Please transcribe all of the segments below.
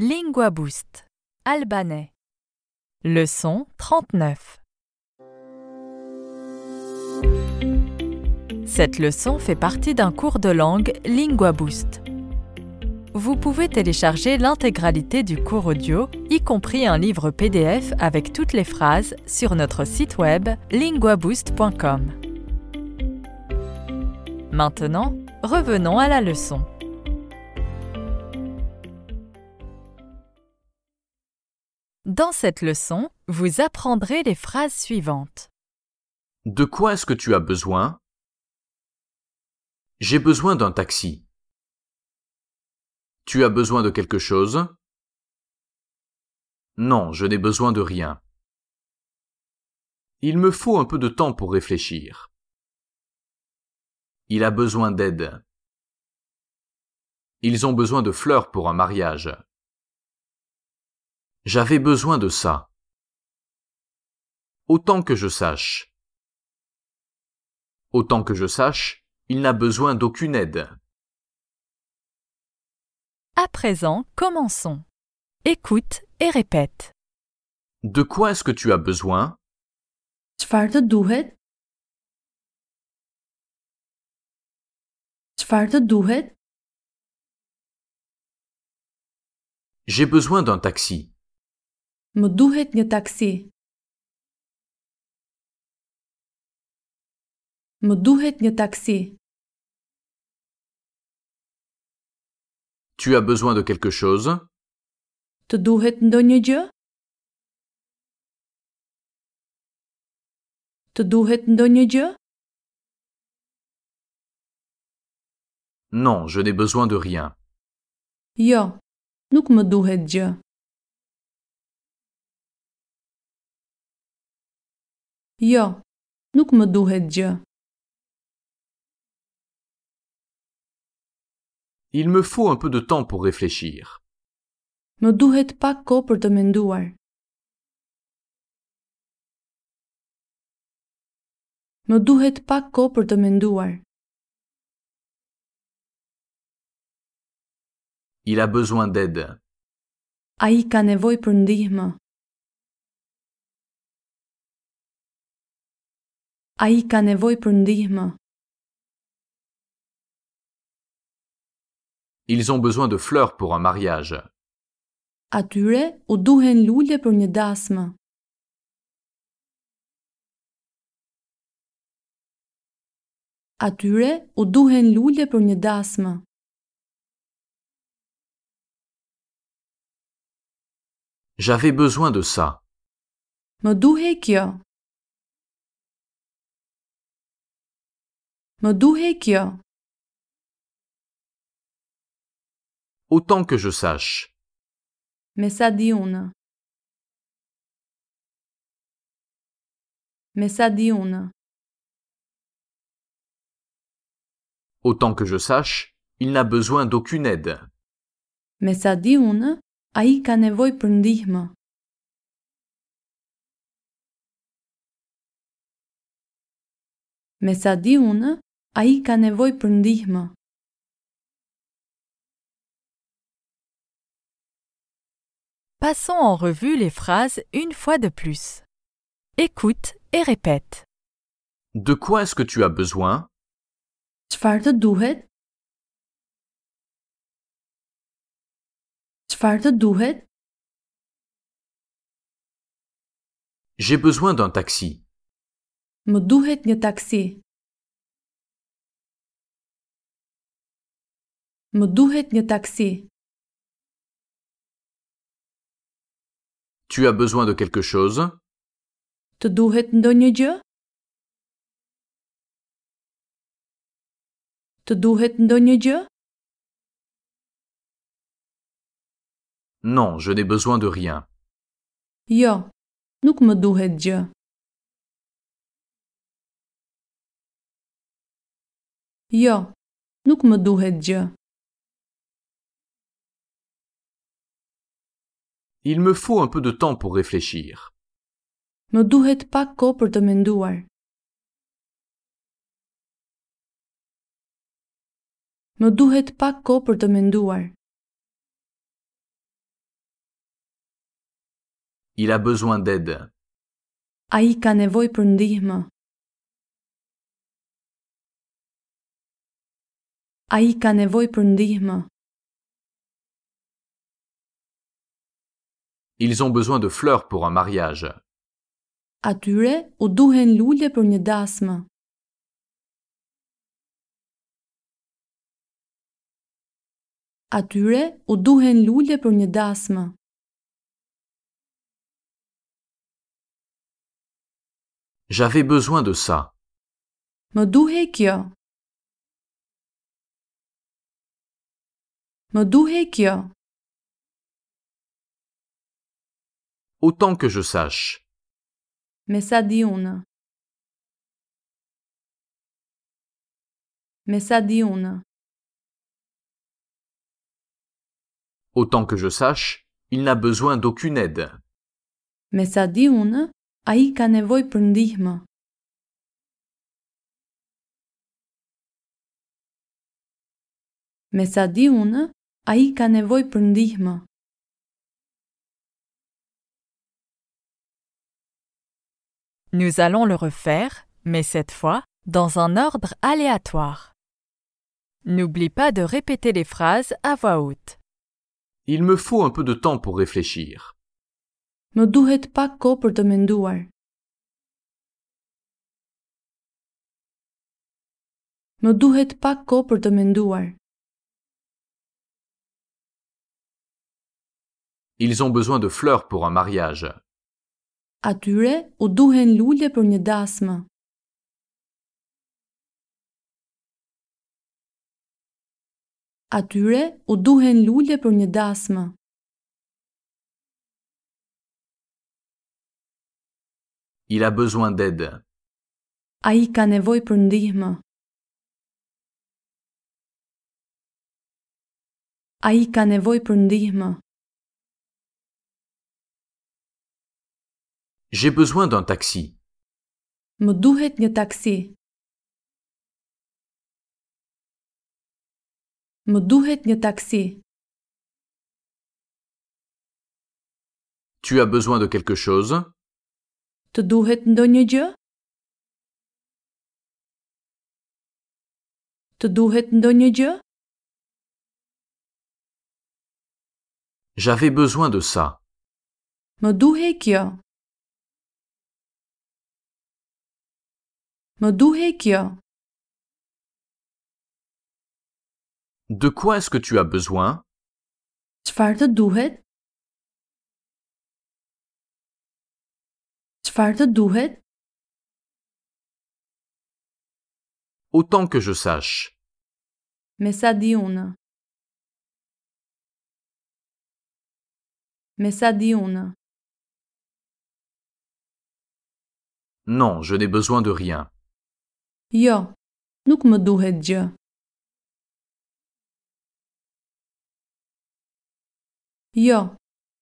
Lingua Boost. Albanais. Leçon 39. Cette leçon fait partie d'un cours de langue Lingua Boost. Vous pouvez télécharger l'intégralité du cours audio, y compris un livre PDF avec toutes les phrases, sur notre site web linguaboost.com. Maintenant, revenons à la leçon. Dans cette leçon, vous apprendrez les phrases suivantes. De quoi est-ce que tu as besoin? J'ai besoin d'un taxi. Tu as besoin de quelque chose? Non, je n'ai besoin de rien. Il me faut un peu de temps pour réfléchir. Il a besoin d'aide. Ils ont besoin de fleurs pour un mariage. J'avais besoin de ça. Autant que je sache. Autant que je sache, il n'a besoin d'aucune aide. À présent, commençons. Écoute et répète. De quoi est-ce que tu as besoin? Çfarë të duhet? Çfarë të duhet? J'ai besoin d'un taxi. Më duhet një taksi. Më duhet një taksi. Tu as besoin de quelque chose? Të duhet ndonjë gjë? Të duhet ndonjë gjë? Non, je n'ai besoin de rien. Jo, nuk më duhet gjë. Jo, nuk më duhet gjë. Il me faut un peu de temps pour réfléchir. Më duhet pak kohë për të menduar. Më duhet pak kohë për të menduar. Il a besoin d'aide. A i ka nevoj për ndihmë. A i ka nevoj për ndihmë. Ils ont besoin de fleurs pour un mariage. Atyre u duhen lule për një dasmë. Atyre u duhen lule për një dasmë. J'avais besoin de ça. Më duhe kjo. Më duhe kjo. Autant que je sache. Me sa di unë. Me sa di unë. Autant que je sache, il n'a besoin d'aucune aide. Me sa di unë, a i ka nevoj për ndihmë. Me sa di unë, a i ka nevoj për ndihmë. Passons en revue les phrases une fois de plus. Écoute et répète. De quoi est-ce que tu as besoin? Çfarë të duhet? Çfarë të duhet? J'ai besoin d'un taxi. Më duhet një taksi. Më duhet një taksi. Tu as besoin de quelque chose? Të duhet ndonjë gjë? Të duhet ndonjë gjë? Non, je n'ai besoin de rien. Jo, nuk më duhet gjë. Jo, nuk më duhet gjë. Il me faut un peu de temps pour réfléchir. Më duhet pak kohë për të menduar. Më duhet pak kohë për të menduar. Il a besoin d'aide. A i ka nevoj për ndihmë. A i ka nevoj për ndihmë. Ils ont besoin de fleurs pour un mariage. Atyre u duhen lule për një dasmë. Atyre u duhen lule për një dasmë. J'avais besoin de ça. Më duhe kjo. Më duhe kjo. Autant que je sache. Me sa di unë. Me sa di unë. Autant que je sache, il n'a besoin d'aucune aide. Me sa di unë, a i ka nevoj për ndihmë. Me sa di unë, a i ka nevoj për ndihmë. Nous allons le refaire, mais cette fois dans un ordre aléatoire. N'oublie pas de répéter les phrases à voix haute. Il me faut un peu de temps pour réfléchir. Më duhet pak kohë për të menduar. Më duhet pak kohë për të menduar. Ils ont besoin de fleurs pour un mariage. Atyre u duhen lule për një dasmë. Atyre u duhen lule për një dasmë. Il a besoin d'aide. A i ka nevoj për ndihmë. A i ka nevoj për ndihmë. J'ai besoin d'un taxi. Më duhet një taksi. Më duhet një taksi. Tu as besoin de quelque chose? Të duhet ndonjë gjë? Të duhet ndonjë gjë? J'avais besoin de ça. Më duhe kjo. De quoi est-ce que tu as besoin? Çfarë duhet? Çfarë duhet? Autant que je sache. Me sa di unë. Me sa di unë. Non, je n'ai besoin de rien. Jo, nuk më duhet gjë. Jo,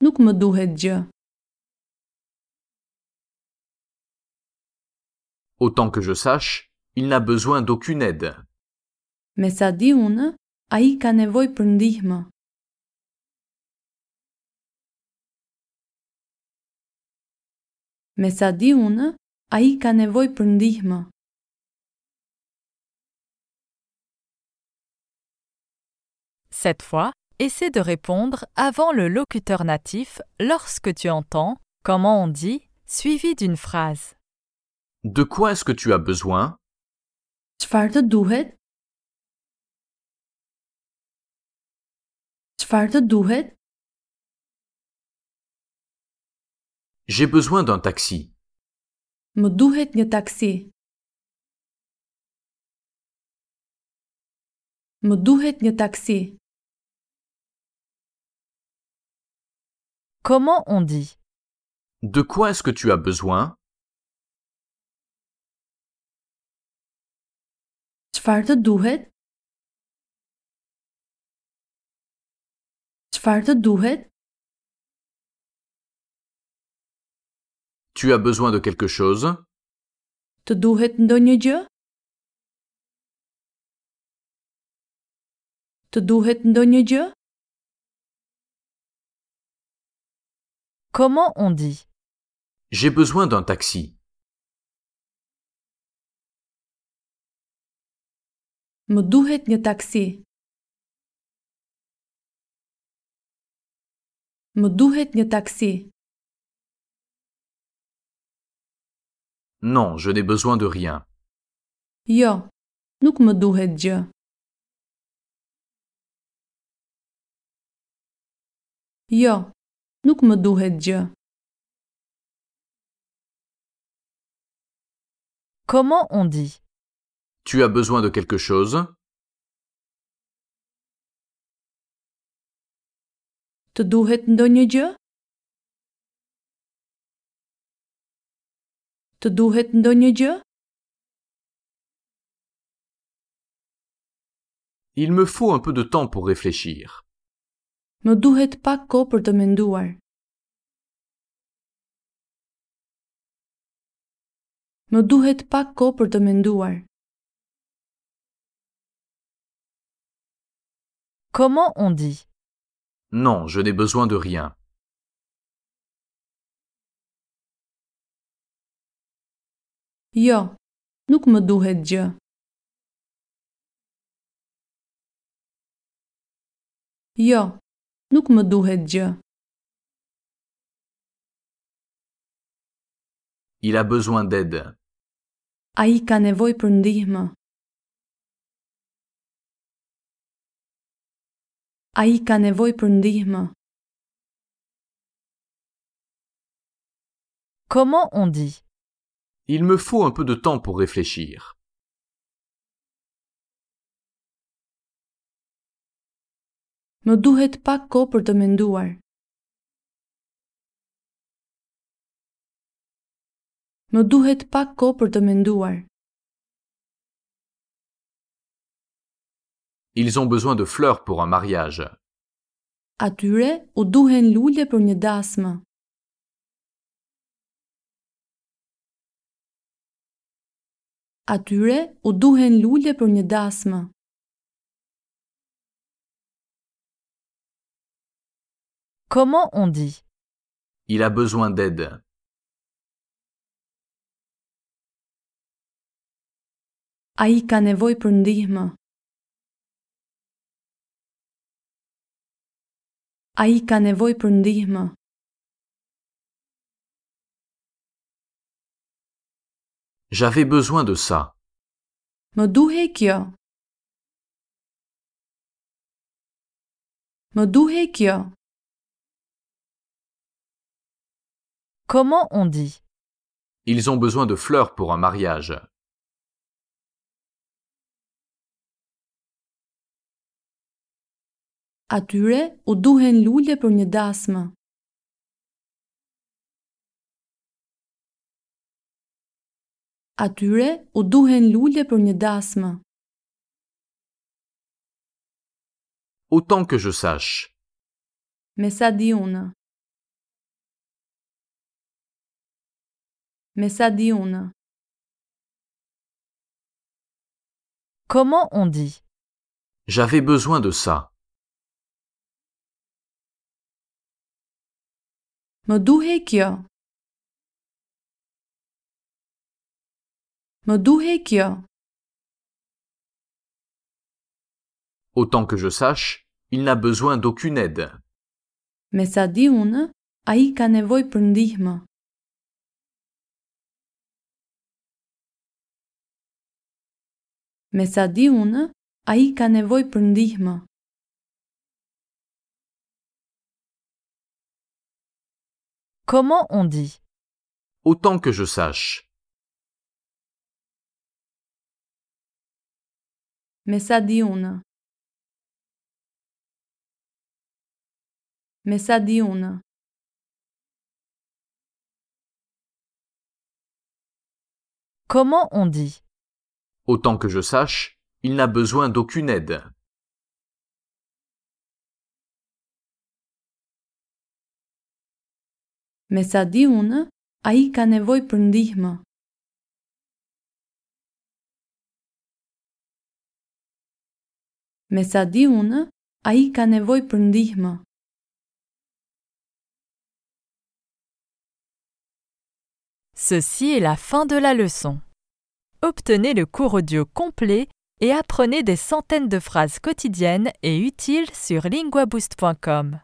nuk më duhet gjë. Autant que je sache, il n'a besoin d'aucune aide. Me sa di unë, a i ka nevoj për ndihmë. Me sa di unë, a i ka nevoj për ndihmë. Cette fois, essaie de répondre avant le locuteur natif lorsque tu entends comment on dit suivi d'une phrase. De quoi est-ce que tu as besoin? J'ai besoin d'un taxi. Duhet Comment on dit? De quoi est-ce que tu as besoin? Çfarë të duhet? Çfarë të duhet? Tu as besoin de quelque chose? Të duhet ndonjë gjë? Të duhet ndonjë gjë? Comment on dit? J'ai besoin d'un taxi. Më duhet një taksi. Më duhet një taksi. Non, je n'ai besoin de rien. Jo, nuk më duhet gjë. Jo, nuk më duhet gjë. Comment on dit? Tu as besoin de quelque chose? Të duhet ndonjë gjë? Të duhet ndonjë gjë? Il me faut un peu de temps pour réfléchir. Më duhet pak kohë për të menduar. Më duhet pak kohë për të menduar. Comment on dit Non, je n'ai besoin de rien. Jo, nuk më duhet gjë. Jo, nuk më duhet gjë. Il a besoin d'aide. A i ka nevoj për ndihmë. A i ka nevoj për ndihmë. Comment on dit? Il me faut un peu de temps pour réfléchir. Më duhet pak kohë për të menduar. Më duhet pak kohë për të menduar. Ils ont besoin de fleurs pour un mariage. Atyre u duhen lule për një dasmë. Atyre u duhen lule për një dasmë. Comment on dit? Il a besoin d'aide. A i ka nevoj për ndihmë. A i ka nevoj për ndihmë. J'avais besoin de ça. Më duhe kjo. Më duhe kjo. Comment on dit? Ils ont besoin de fleurs pour un mariage. Atyre u duhen lule për një dasmë. Atyre u duhen lule për një dasmë. Autant que je sache. Me sa di unë. Me sa di unë. Comment on dit? J'avais besoin de ça. Më duhe kjo. Më duhe kjo. Autant que je sache, il n'a besoin d'aucune aide. Me sa di unë, a i ka nevoj për ndihmë. Me sa di unë, a i ka nevoj për ndihmë. Comment on dit? Autant que je sache. Me sa di unë. Me sa di unë. Comment on dit? Autant que je sache, il n'a besoin d'aucune aide. Me sa di unë, a i ka nevoj për ndihmë. Me sa di unë, a i ka nevoj për ndihmë. Ceci est la fin de la leçon. Obtenez le cours audio complet et apprenez des centaines de phrases quotidiennes et utiles sur linguaboost.com.